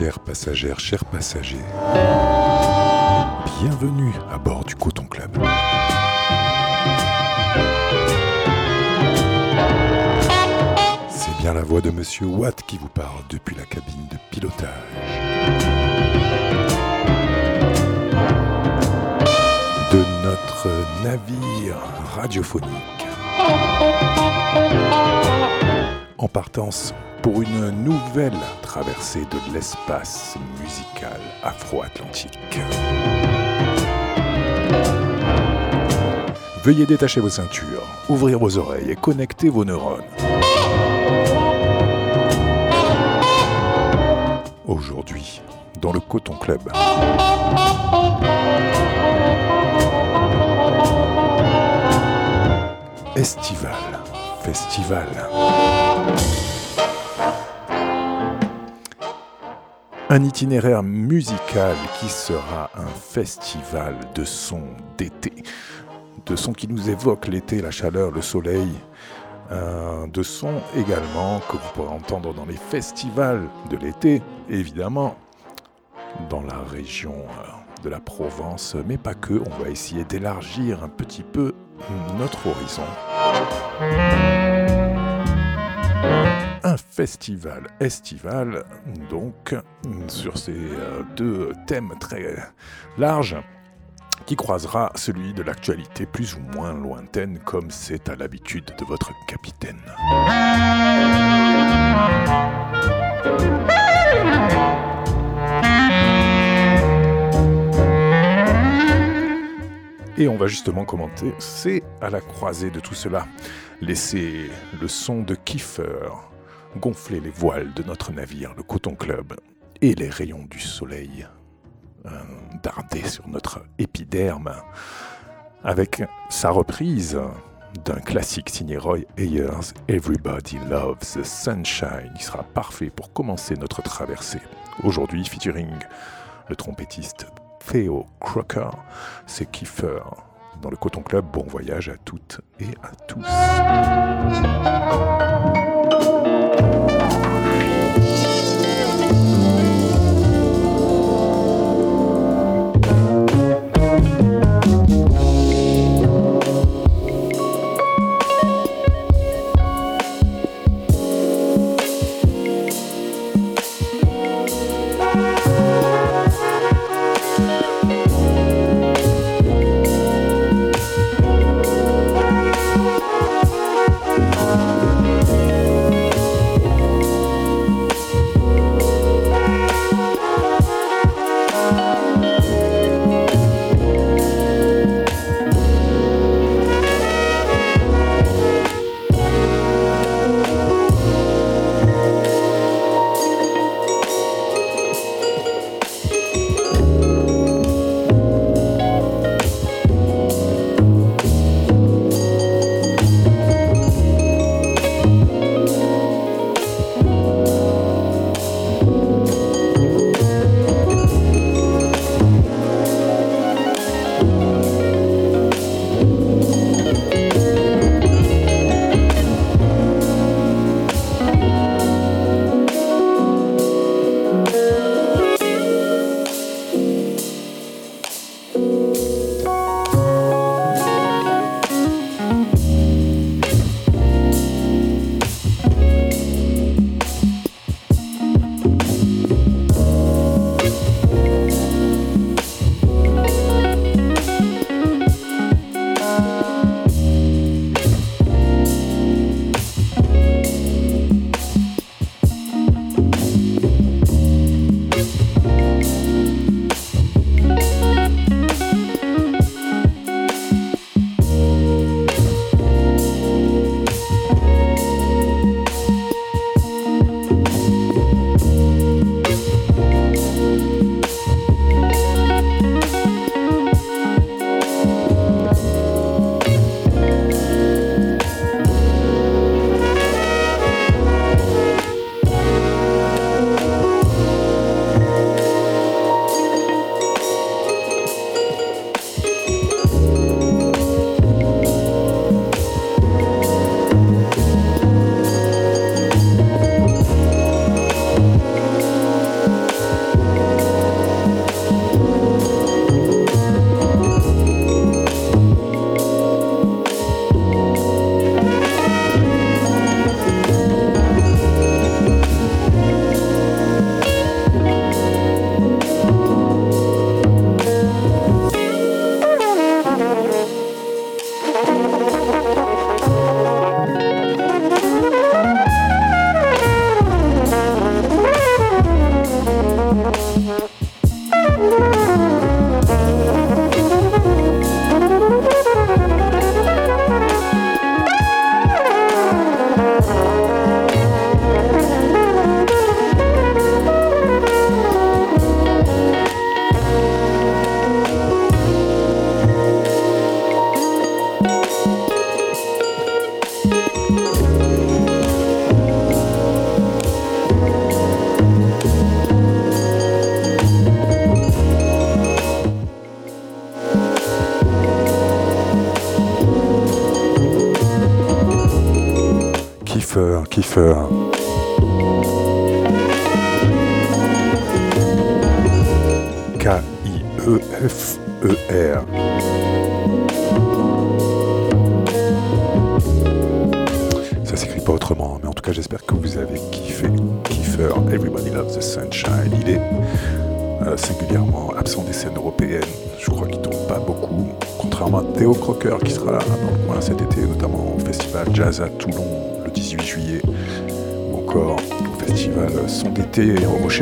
Chères passagères, chers passagers, bienvenue à bord du Coton Club. C'est bien la voix de Monsieur Watt qui vous parle depuis la cabine de pilotage. De notre navire radiophonique. En partance pour une nouvelle traversée de l'espace musical afro-atlantique. Veuillez détacher vos ceintures, ouvrir vos oreilles et connecter vos neurones. Aujourd'hui, dans le Coton Club. Estival, festival. Un itinéraire musical qui sera un festival de sons d'été. De sons qui nous évoquent l'été, la chaleur, le soleil. Euh, de sons également que vous pourrez entendre dans les festivals de l'été, évidemment, dans la région euh, de la Provence, mais pas que. On va essayer d'élargir un petit peu notre horizon un festival estival, donc sur ces euh, deux thèmes très larges, qui croisera celui de l'actualité plus ou moins lointaine, comme c'est à l'habitude de votre capitaine. Et on va justement commenter, c'est à la croisée de tout cela. Laissez le son de Kiefer gonfler les voiles de notre navire, le Coton Club, et les rayons du soleil euh, sur notre épiderme, avec sa reprise d'un classique signé Roy Ayers, Everybody Loves the Sunshine. Il sera parfait pour commencer notre traversée. Aujourd'hui, featuring le trompettiste Theo Crocker, c'est Kiefer. Dans le Coton Club, bon voyage à toutes et à tous.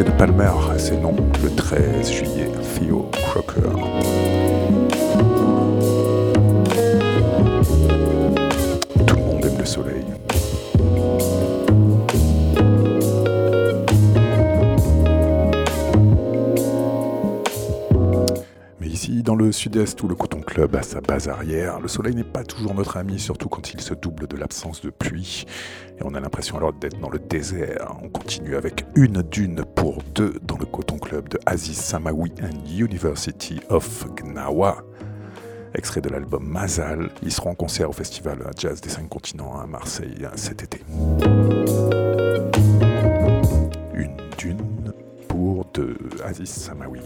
De Palmer, c'est non, le 13 juillet, Theo Crocker. Tout le monde aime le soleil. dans le sud-est où le Coton Club a sa base arrière, le soleil n'est pas toujours notre ami, surtout quand il se double de l'absence de pluie. Et on a l'impression alors d'être dans le désert. On continue avec une dune pour deux dans le Coton Club de Aziz Samawi and University of Gnawa. Extrait de l'album Mazal. Ils seront en concert au festival Jazz des Cinq Continents à Marseille cet été. Une dune pour deux, Aziz Samawi.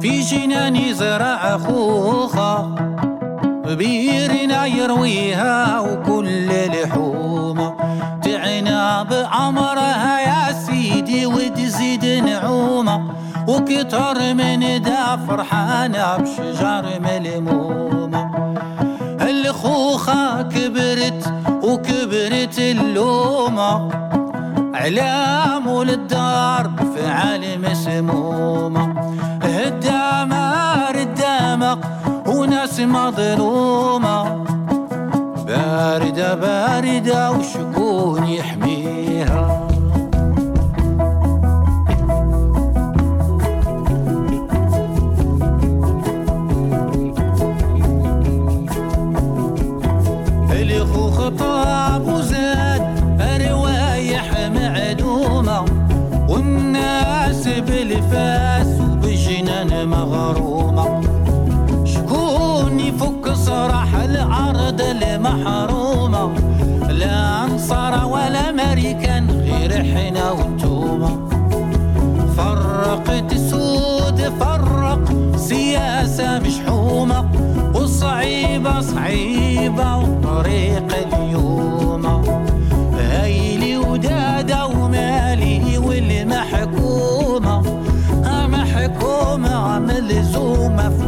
في جنان زرع خوخة بيرنا يرويها وكل لحومة. تعنا بعمرها يا سيدي وتزيد نعومة. وكتر من دا فرحانة بشجر ملمومة. الخوخة كبرت وكبرت اللومة. علام للدار بفعال مسمومة. الدمار الدمق وناس مظلومة. باردة باردة وشكون يحميها؟ الأرض المحرومة لا أنصار ولا أمريكان غير حنا وانتوما فرقت سود فرق سياسة مشحومة وصعيبة صعيبة وطريق اليوم. هايلي ودادة ومالي والمحكومة محكومة ملزومة في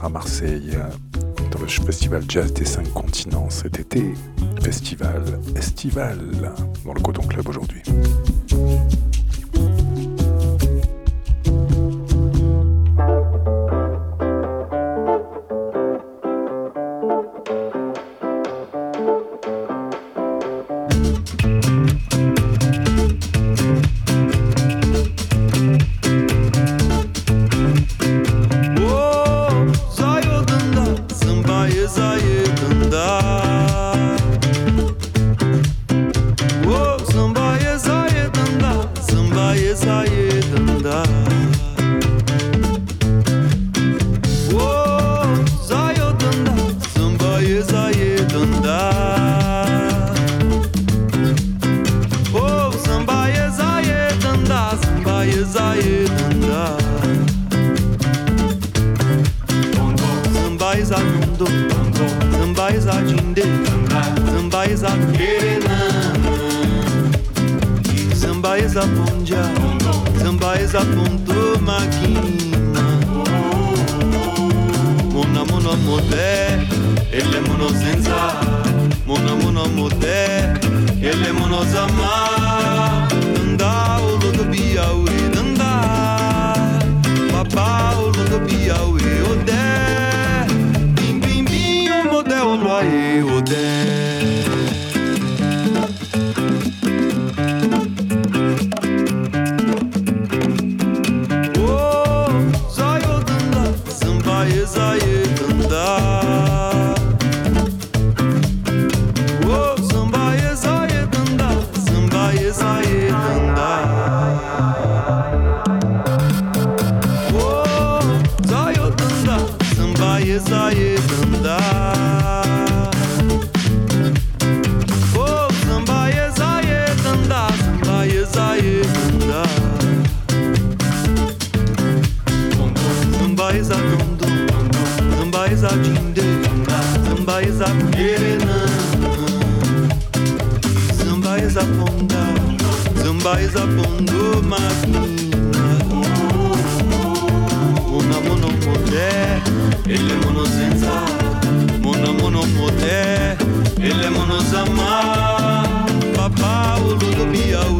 à Marseille euh, dans le festival Jazz des Cinq Continents cet été. Festival estival dans le Coton Club aujourd'hui. faz a bongo masculina. Mona mono poder, ele mono senza. Mona mono poder, ele mono sama. Papa o lulo biau.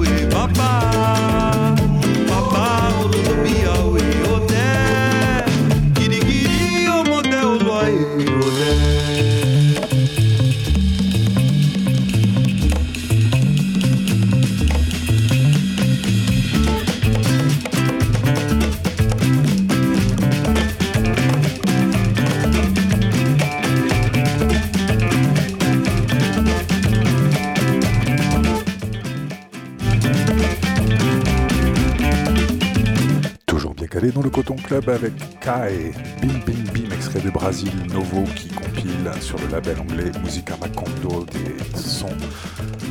Club avec Kai, Bim Bim Bim, extrait de Brasil Novo qui compile sur le label anglais Musica Macondo des sons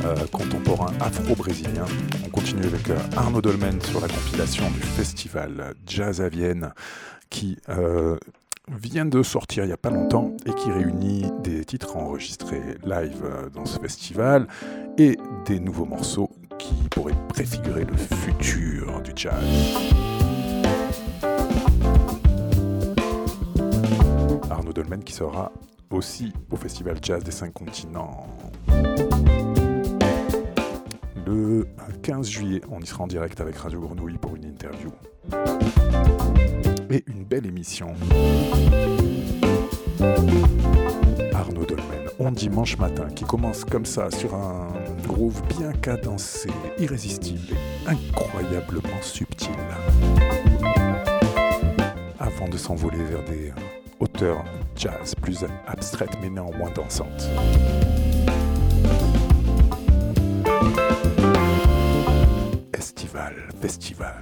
euh, contemporains afro-brésiliens. On continue avec euh, Arnaud Dolmen sur la compilation du festival Jazz à Vienne qui euh, vient de sortir il n'y a pas longtemps et qui réunit des titres enregistrés live dans ce festival et des nouveaux morceaux qui pourraient préfigurer le futur du jazz. Arnaud Dolmen qui sera aussi au Festival Jazz des Cinq Continents. Le 15 juillet, on y sera en direct avec Radio Grenouille pour une interview. Et une belle émission. Arnaud Dolmen, on dimanche matin, qui commence comme ça sur un groove bien cadencé, irrésistible et incroyablement subtil. Avant de s'envoler vers des hauteurs jazz plus abstraites mais néanmoins dansantes. Estival, festival.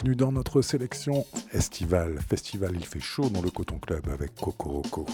Continue dans notre sélection estivale. Festival, il fait chaud dans le Coton Club avec Coco Roco.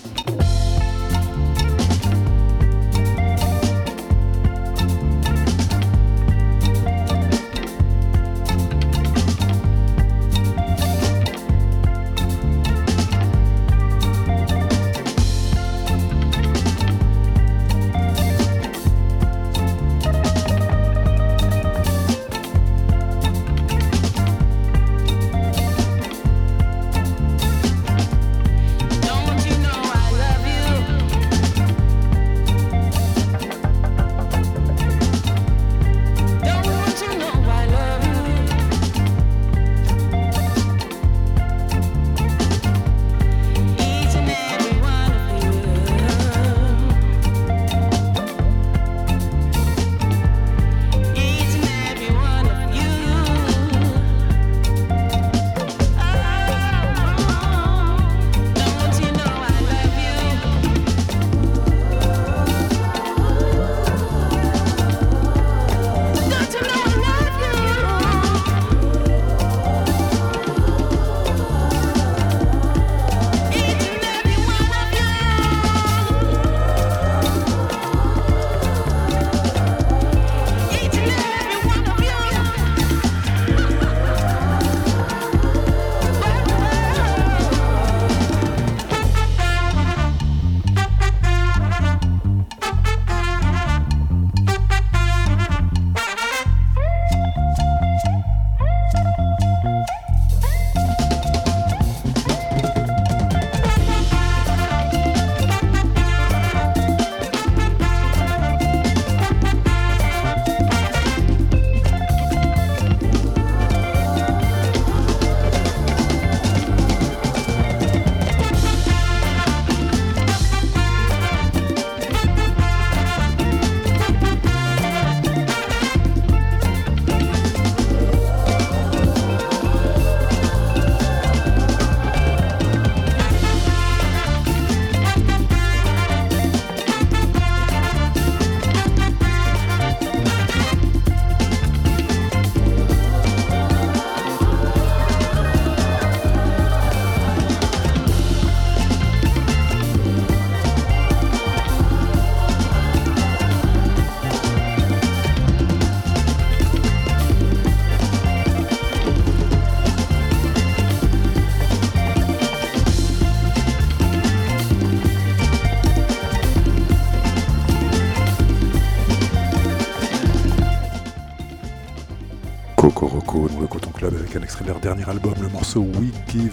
Morceau We Give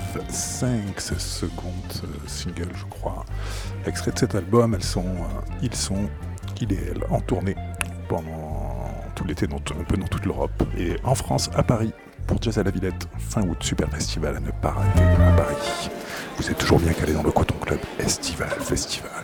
Thanks, second euh, single, je crois. Extrait de cet album, elles sont, euh, ils sont, il et en tournée pendant tout l'été, un peu dans toute l'Europe. Et en France, à Paris, pour Jazz à la Villette, fin août, super festival à ne pas rater à Paris. Vous êtes toujours bien calé dans le Coton Club Estival Festival.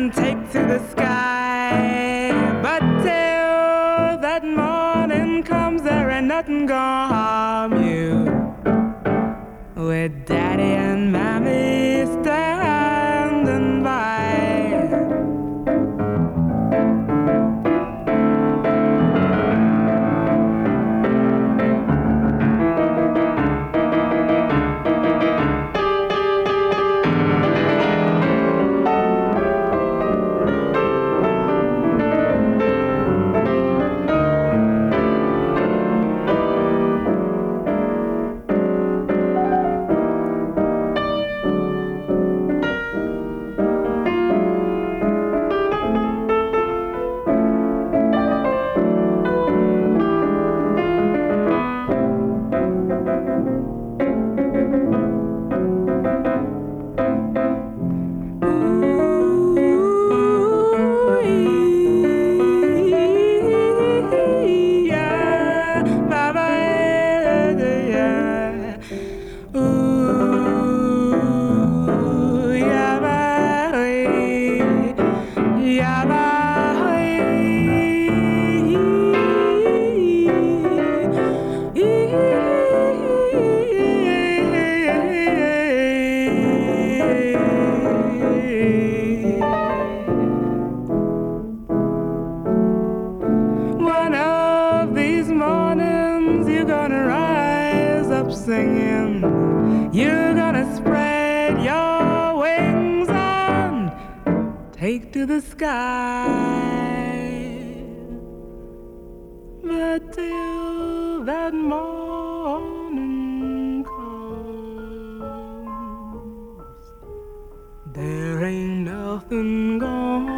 And take to the sky. Singing. You're gonna spread your wings and take to the sky. But till that morning comes, there ain't nothing gonna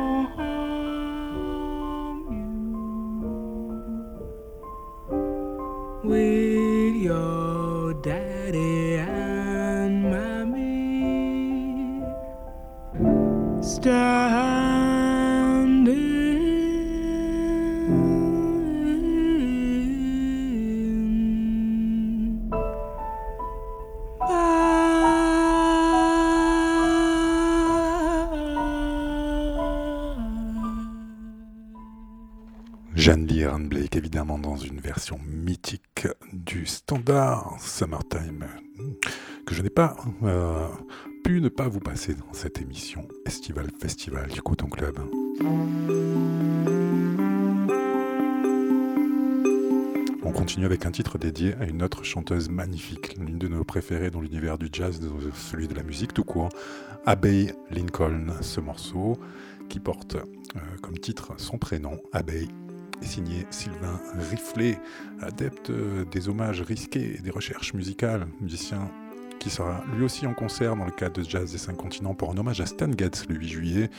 Jeanne Lee Aaron Blake, évidemment, dans une version mythique du standard Summertime, que je n'ai pas euh, pu ne pas vous passer dans cette émission Estival Festival du Coton Club. On continue avec un titre dédié à une autre chanteuse magnifique, l'une de nos préférées dans l'univers du jazz, celui de la musique tout court, Abbey Lincoln. Ce morceau qui porte euh, comme titre son prénom, Abbey, signé Sylvain Riflet, adepte euh, des hommages risqués et des recherches musicales, musicien qui sera lui aussi en concert dans le cadre de Jazz des Cinq Continents pour un hommage à Stan Getz le 8 juillet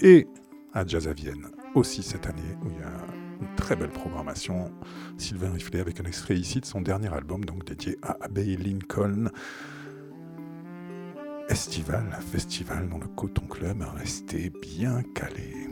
et à Jazz à Vienne aussi cette année où il y a une très belle programmation. Sylvain Riflet avec un extrait ici de son dernier album donc dédié à Abbey Lincoln. Estival, festival dans le Coton Club, restez bien calés.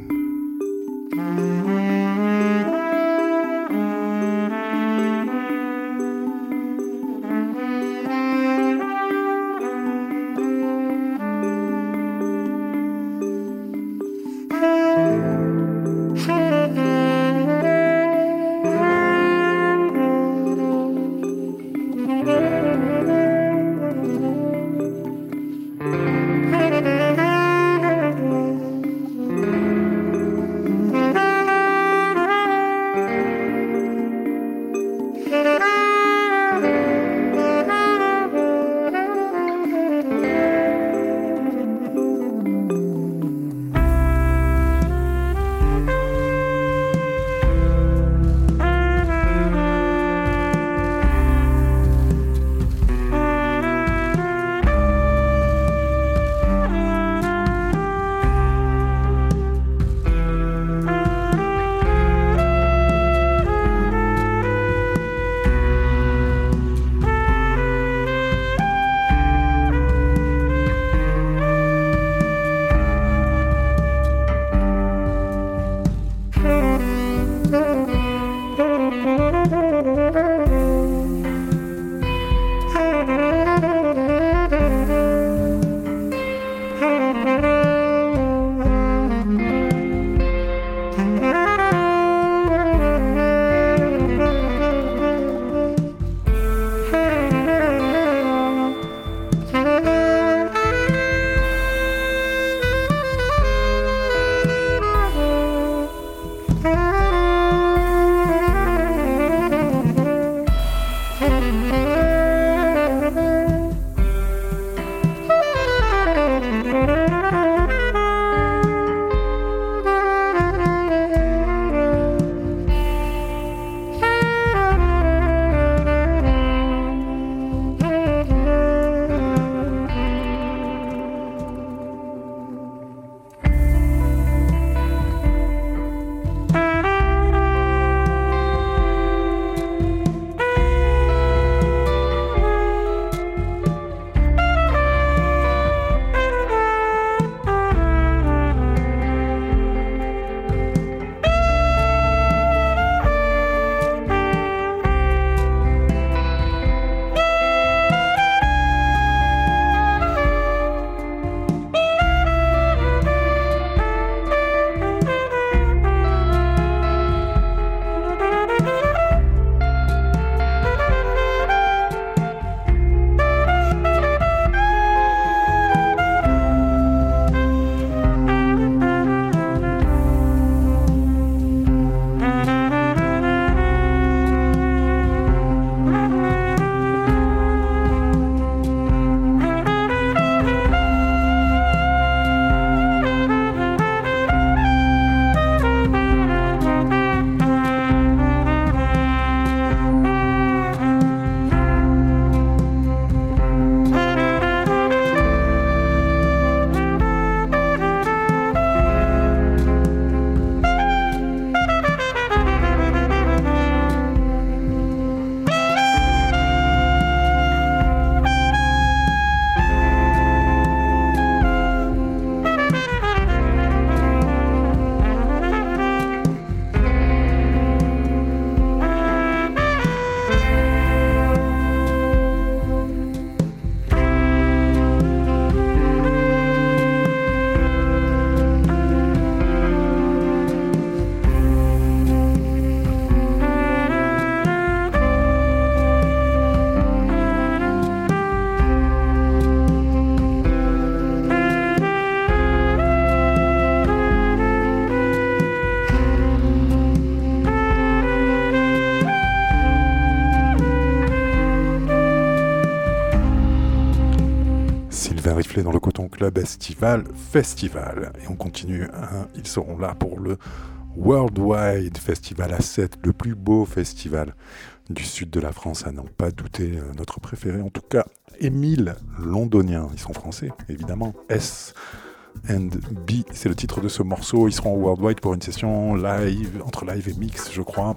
Club Estival Festival. Et on continue, hein, ils seront là pour le Worldwide Festival à 7, le plus beau festival du sud de la France, à n'en pas douter, euh, notre préféré en tout cas, Émile Londonien. Ils sont français, évidemment. S and B, c'est le titre de ce morceau. Ils seront au Worldwide pour une session live, entre live et mix, je crois.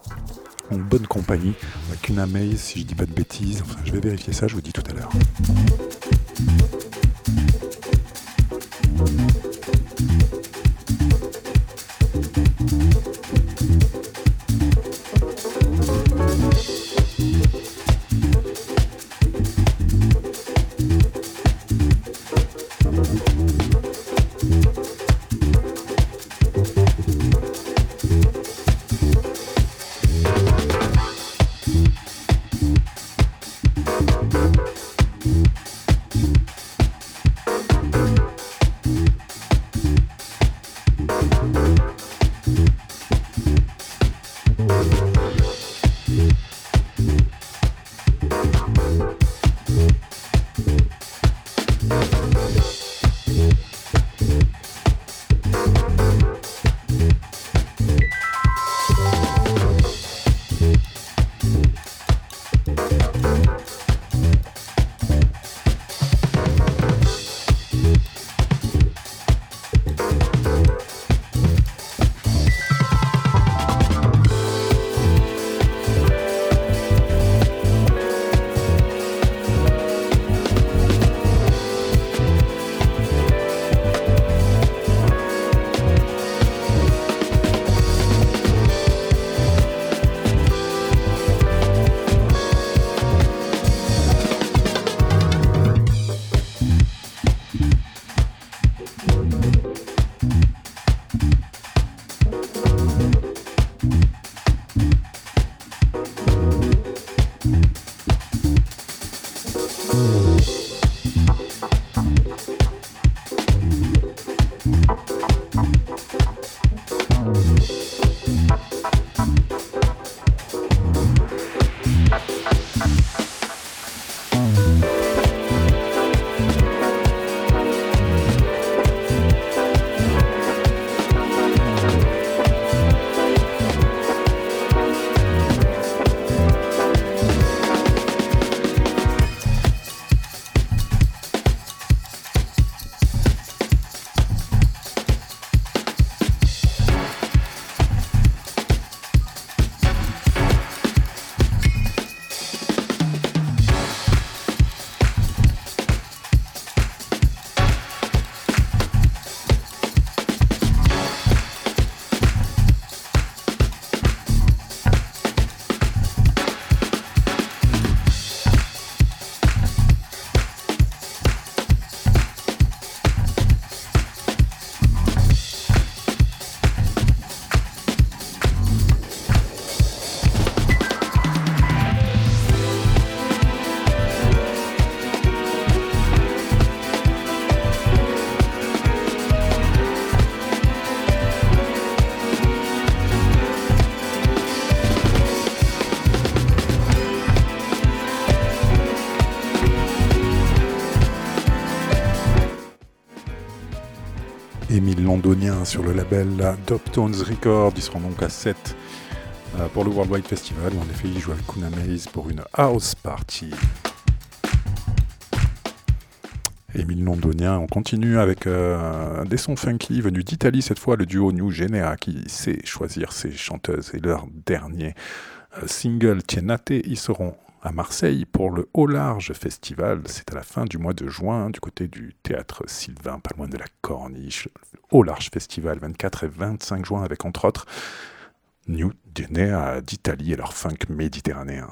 En bonne compagnie, avec une amaze, si je dis pas de bêtises. Enfin, je vais vérifier ça, je vous dis tout à l'heure. Bye. Sur le label Tones Records. Ils seront donc à 7 euh, pour le Worldwide Festival. En effet, ils jouent avec Kuna Maze pour une house party. Émile Londonien, on continue avec euh, des sons funky venus d'Italie, cette fois le duo New Genera qui sait choisir ses chanteuses et leur dernier euh, single Tienate, ils seront à Marseille pour le Haut Large Festival. C'est à la fin du mois de juin du côté du théâtre Sylvain, pas loin de la Corniche. Haut Large Festival, 24 et 25 juin, avec entre autres New Guinea d'Italie et leur funk méditerranéen.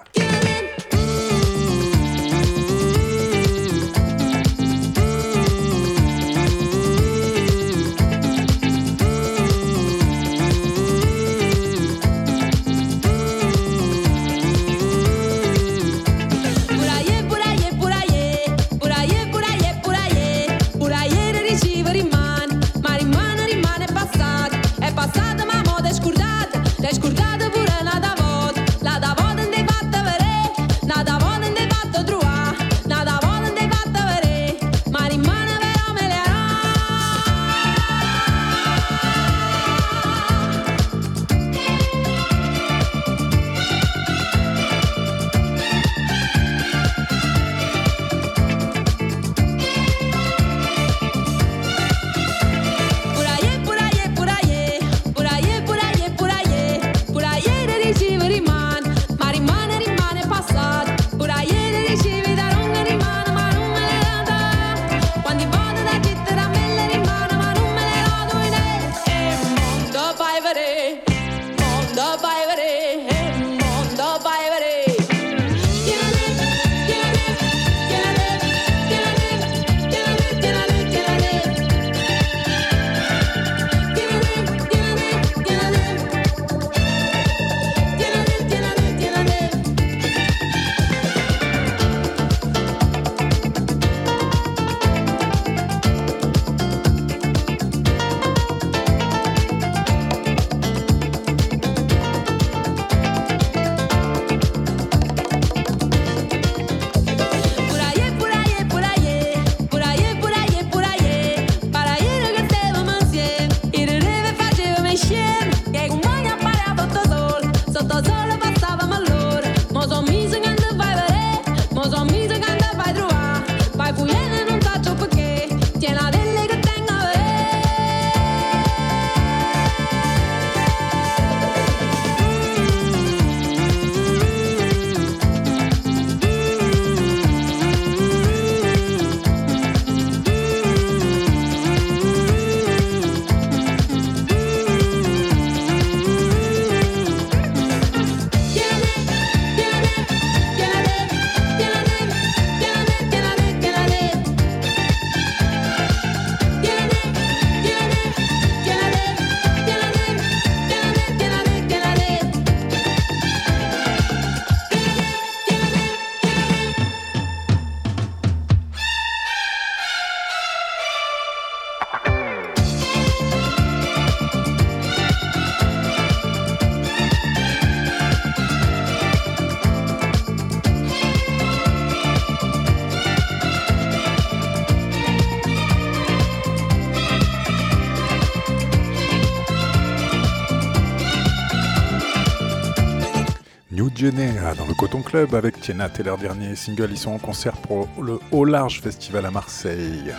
Club avec Tiena et leur dernier single. Ils sont en concert pour le Haut Large Festival à Marseille.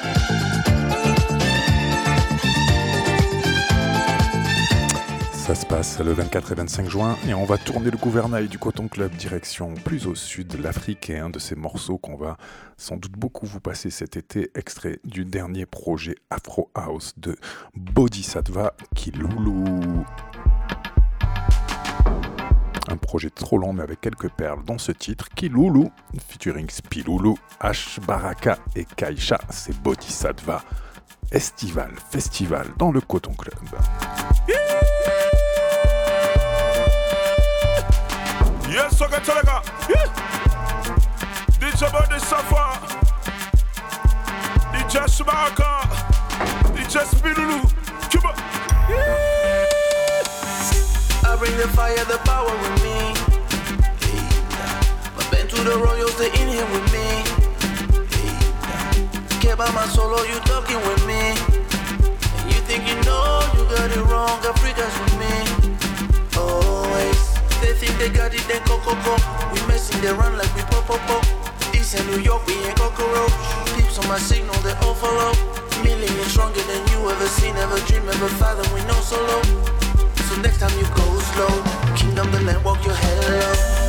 Ça se passe le 24 et 25 juin et on va tourner le gouvernail du Coton Club direction plus au sud l'Afrique et un de ces morceaux qu'on va sans doute beaucoup vous passer cet été, extrait du dernier projet Afro House de Bodhisattva Kiloulou. Un projet trop long mais avec quelques perles dans ce titre. Kiloulou, featuring Spiloulou, H Baraka et Kaisha, c'est Bodhisattva. Estival, festival dans le Coton Club. The fire, the power with me. Hey, My been to the royals, they in here with me. Hey, Care about my solo, you talking with me. And you think you know, you got it wrong, Africa's with me. Always. They think they got it, then go, go. We messing, they run like we pop, pop, pop. East and New York, we ain't cockroach. Peeps on my signal, they follow. Million stronger than you ever seen, ever dream, ever fathom, we know solo. So next time you go slow, kingdom the land, walk your head low.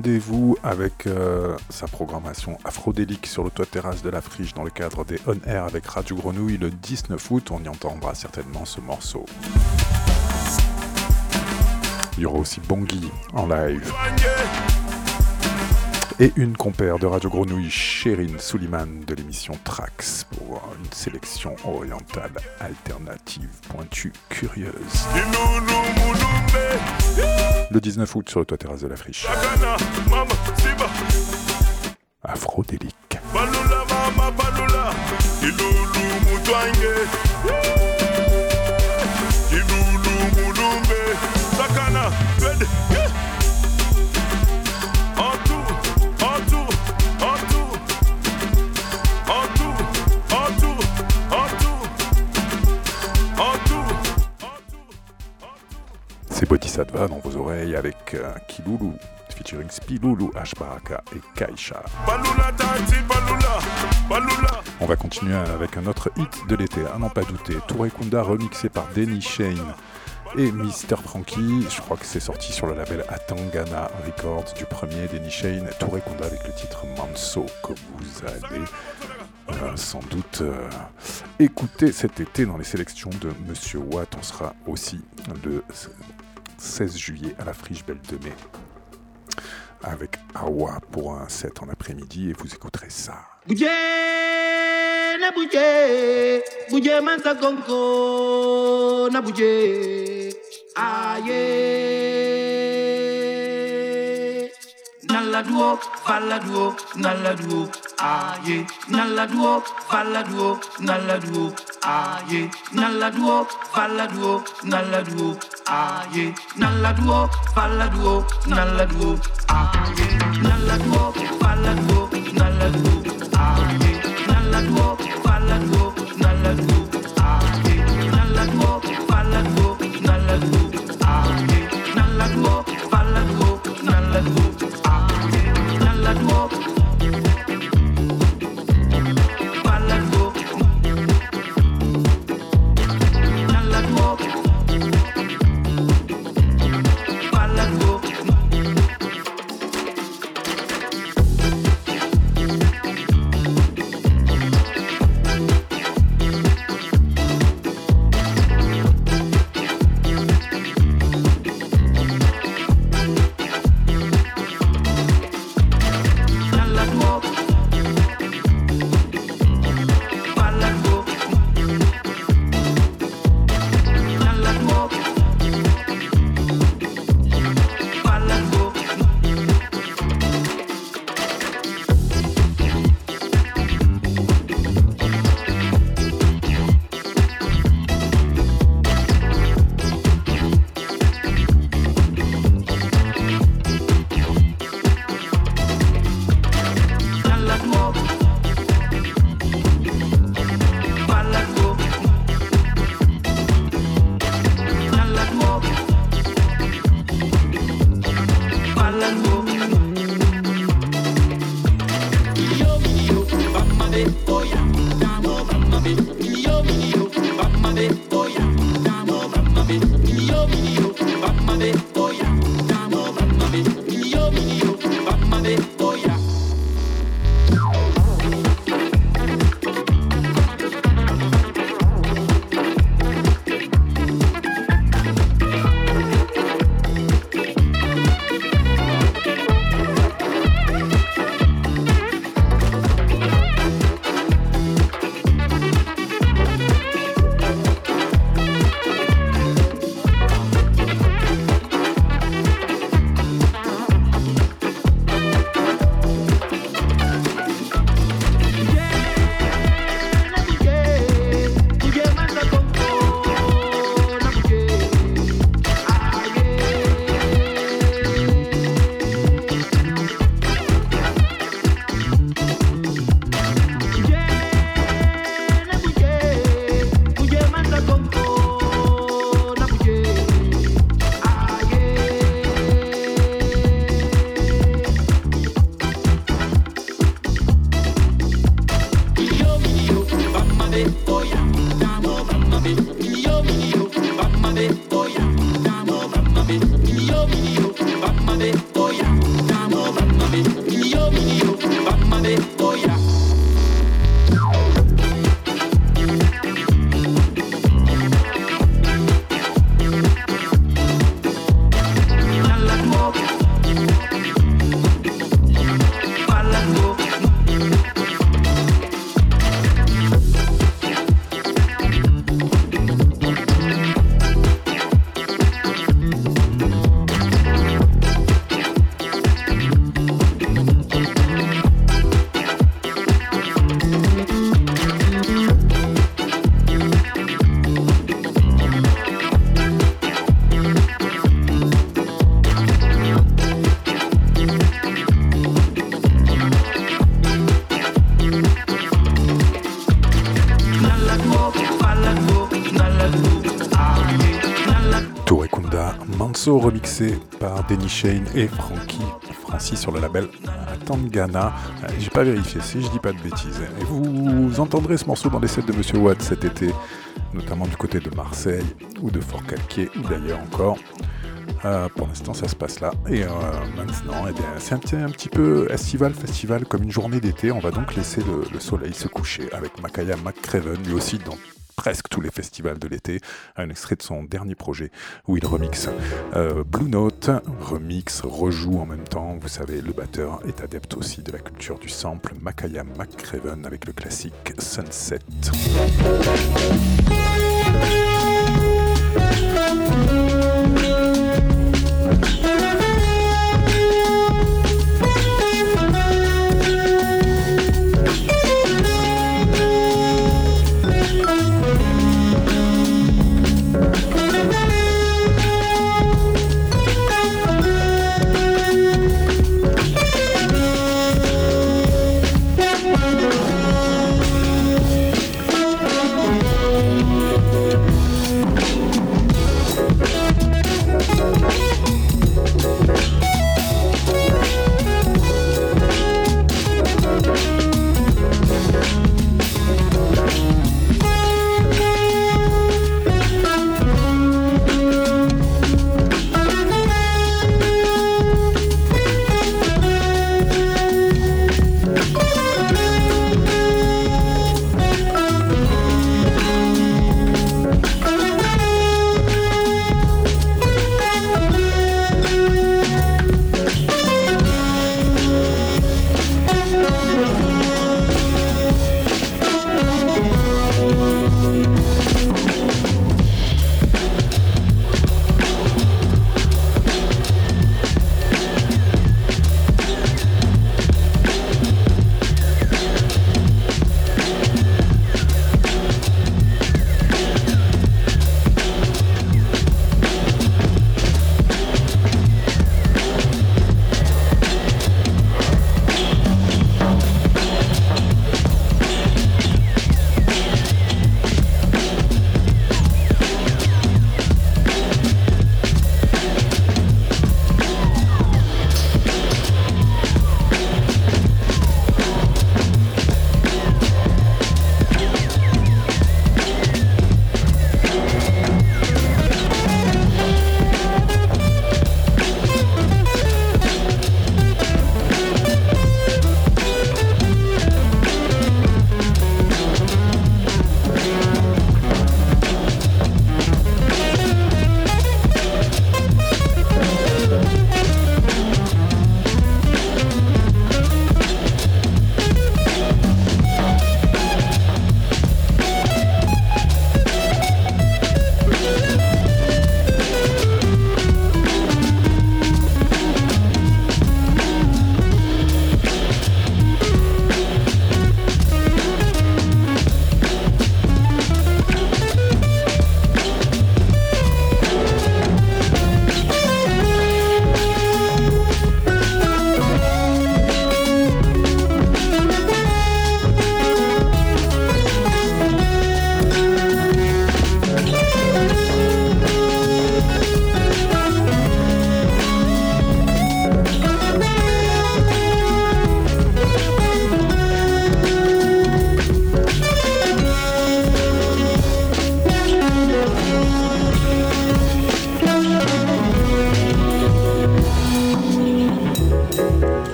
Rendez-vous avec euh, sa programmation afrodélique sur le toit terrasse de la Friche dans le cadre des On Air avec Radio Grenouille le 19 août. On y entendra certainement ce morceau. Il y aura aussi Bongi en live et une compère de Radio Grenouille, Sherine Souliman de l'émission Trax pour une sélection orientale alternative pointue curieuse le 19 août sur le toit terrasse de la friche. Afrodélique. Bodhisattva dans vos oreilles avec euh, Kiloulou featuring Spilulu, Ashbaraka et Kaisha. On va continuer avec un autre hit de l'été, à n'en pas douter. Touré Kunda remixé par Denny Shane et Mr. Frankie. Je crois que c'est sorti sur le label Atangana Records du premier Denny Shane, Touré Kunda avec le titre Manso que vous allez euh, sans doute euh, écouter cet été dans les sélections de Monsieur Watt. On sera aussi le 16 juillet à la Friche Belle de Mai. Avec Awa pour un set en après-midi et vous écouterez ça. Na Nalla duo, falla duo, nalla duo. Aye. Nalla duo, falla duo, nalla duo. Aye. Nalla duo, falla duo, nalla duo. Aye. Nalla duo, falla duo, nalla duo. Aye. Nalla duo, falla. Aye. Nalla duo, Remixé par Denny Shane et Frankie Francis sur le label Tangana. Euh, J'ai pas vérifié si je dis pas de bêtises. Et vous, entendrez ce morceau dans les sets de Monsieur Watt cet été, notamment du côté de Marseille ou de Fort-Calquier ou d'ailleurs encore. Euh, pour l'instant, ça se passe là. Et euh, maintenant, eh c'est un, petit- peu estival, festival, comme une journée d'été. On va donc laisser le, le soleil se coucher avec Makaya McCraven, lui aussi dans presque tous les festivals de l'été. Un extrait de son dernier projet où il remixe euh, Blue Note, remix, rejoue en même temps. Vous savez, le batteur est adepte aussi de la culture du sample. Makaya McCraven avec le classique Sunset.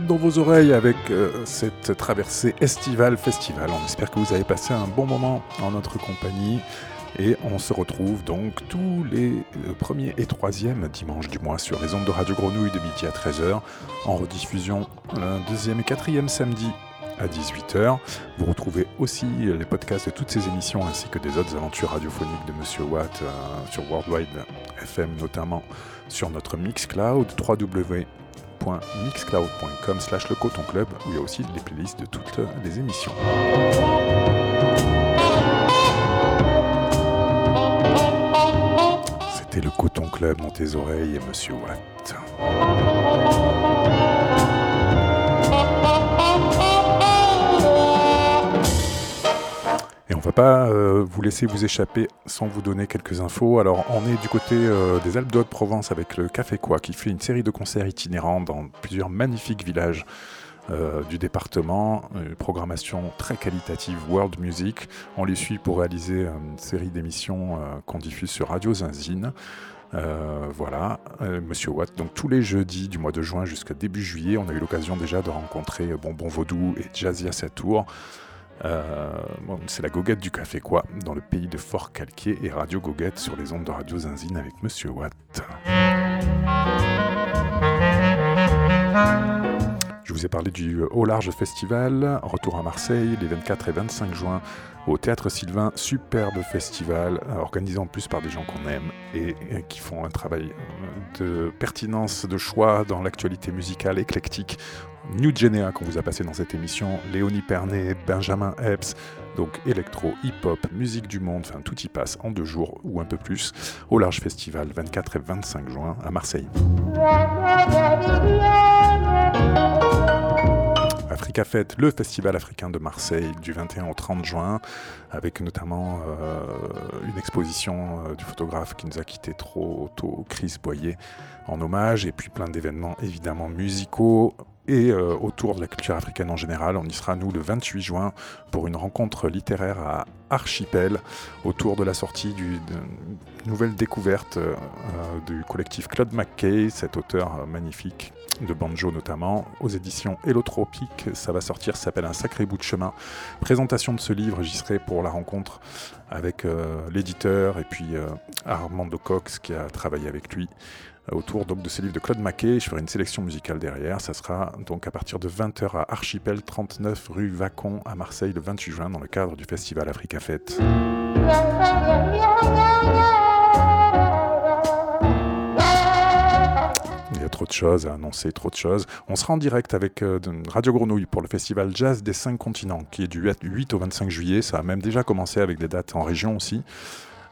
Dans vos oreilles avec euh, cette traversée estivale festival. On espère que vous avez passé un bon moment en notre compagnie. Et on se retrouve donc tous les euh, premiers et troisièmes dimanches du mois sur les ondes de Radio Grenouille de midi à 13h, en rediffusion le deuxième et quatrième samedi à 18h. Vous retrouvez aussi les podcasts de toutes ces émissions ainsi que des autres aventures radiophoniques de Monsieur Watt euh, sur Worldwide FM notamment sur notre Mixcloud www.mixcloud.com slash le coton club où il y a aussi les playlists de toutes euh, les émissions. C'était le coton club dans tes oreilles, monsieur Watt. Pas euh, vous laisser vous échapper sans vous donner quelques infos. Alors on est du côté euh, des Alpes de Haute-Provence avec le Café Quoi qui fait une série de concerts itinérants dans plusieurs magnifiques villages euh, du département, une programmation très qualitative World Music. On les suit pour réaliser une série d'émissions qu'on diffuse sur Radio Zinzine. Voilà, Monsieur Watt. Donc tous les jeudis du mois de juin jusqu'à début juillet, on a eu l'occasion déjà de rencontrer Bonbon Vaudou et Jazzy à sa tour. Euh, c'est la goguette du café quoi, dans le pays de Fort Calquier et Radio Goguette sur les ondes de Radio Zinzine avec Monsieur Watt. Je vous ai parlé du Au Large Festival, retour à Marseille les 24 et 25 juin au Théâtre Sylvain, superbe festival, organisé en plus par des gens qu'on aime et, qui font un travail de pertinence, de choix dans l'actualité musicale éclectique. New Genea qu'on vous a passé dans cette émission, Léonie Pernet, Benjamin Epps, donc électro, hip-hop, musique du monde, enfin tout y passe en deux jours ou un peu plus au Large Festival 24 et 25 juin à Marseille. Africa Fête, le festival africain de Marseille du 21 au 30 juin, avec notamment euh, une exposition euh, du photographe qui nous a quitté trop tôt, Chris Boyer, en hommage, et puis plein d'événements évidemment musicaux, et euh, autour de la culture africaine en général. On y sera, nous, le 28 juin pour une rencontre littéraire à Archipel autour de la sortie d'une nouvelle découverte euh, du collectif Claude McKay, cet auteur euh, magnifique de banjo notamment, aux éditions Hélotropique. Ça va sortir, s'appelle Un sacré bout de chemin. Présentation de ce livre, j'y serai pour la rencontre avec euh, l'éditeur et puis euh, Armando Cox qui a travaillé avec lui autour donc, de ce livre de Claude Maquet. Je ferai une sélection musicale derrière. Ça sera donc à partir de 20h à Archipel 39 rue Vacon à Marseille le 28 juin dans le cadre du festival Africa Fête. Trop de choses à annoncer, trop de choses. On sera en direct avec euh, Radio Grenouille pour le festival Jazz des 5 continents qui est du 8 au 25 juillet. Ça a même déjà commencé avec des dates en région aussi.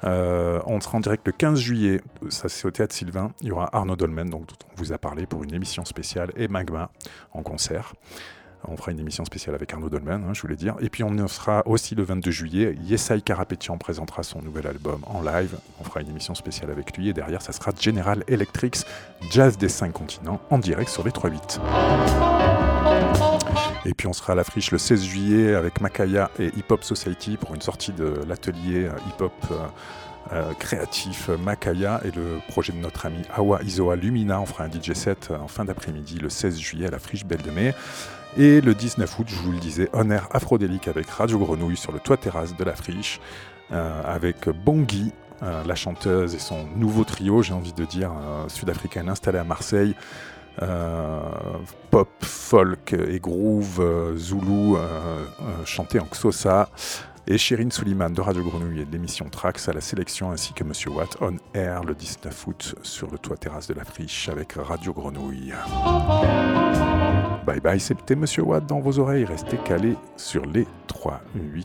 Euh, on sera en direct le 15 juillet, ça c'est au Théâtre Sylvain. Il y aura Arnaud Dolmen, dont on vous a parlé pour une émission spéciale, et Magma en concert. On fera une émission spéciale avec Arnaud Dolmen, hein, je voulais dire. Et puis on sera aussi le 22 juillet. Yesai Karapetian présentera son nouvel album en live. On fera une émission spéciale avec lui. Et derrière, ça sera General Electrics, Jazz des 5 continents, en direct sur les 3-8. Et puis on sera à la friche le 16 juillet avec Makaya et Hip Hop Society pour une sortie de l'atelier euh, hip-hop euh, euh, créatif Makaya et le projet de notre ami Awa Isoa Lumina. On fera un DJ set en fin d'après-midi le 16 juillet à la friche Belle de Mai. Et le 19 août, je vous le disais, on air afrodélique avec Radio Grenouille sur le toit terrasse de la friche euh, avec Bongi. euh, la chanteuse et son nouveau trio, j'ai envie de dire, euh, sud-africaine installée à Marseille, pop, folk et groove zoulou chanté en Xhosa et Shirin Souliman de Radio Grenouille et de l'émission Trax à la sélection, ainsi que Monsieur Watt on air le 19 août sur le toit terrasse de la friche avec Radio Grenouille. Bye bye, c'était Monsieur Watt dans vos oreilles, restez calés sur les 3-8.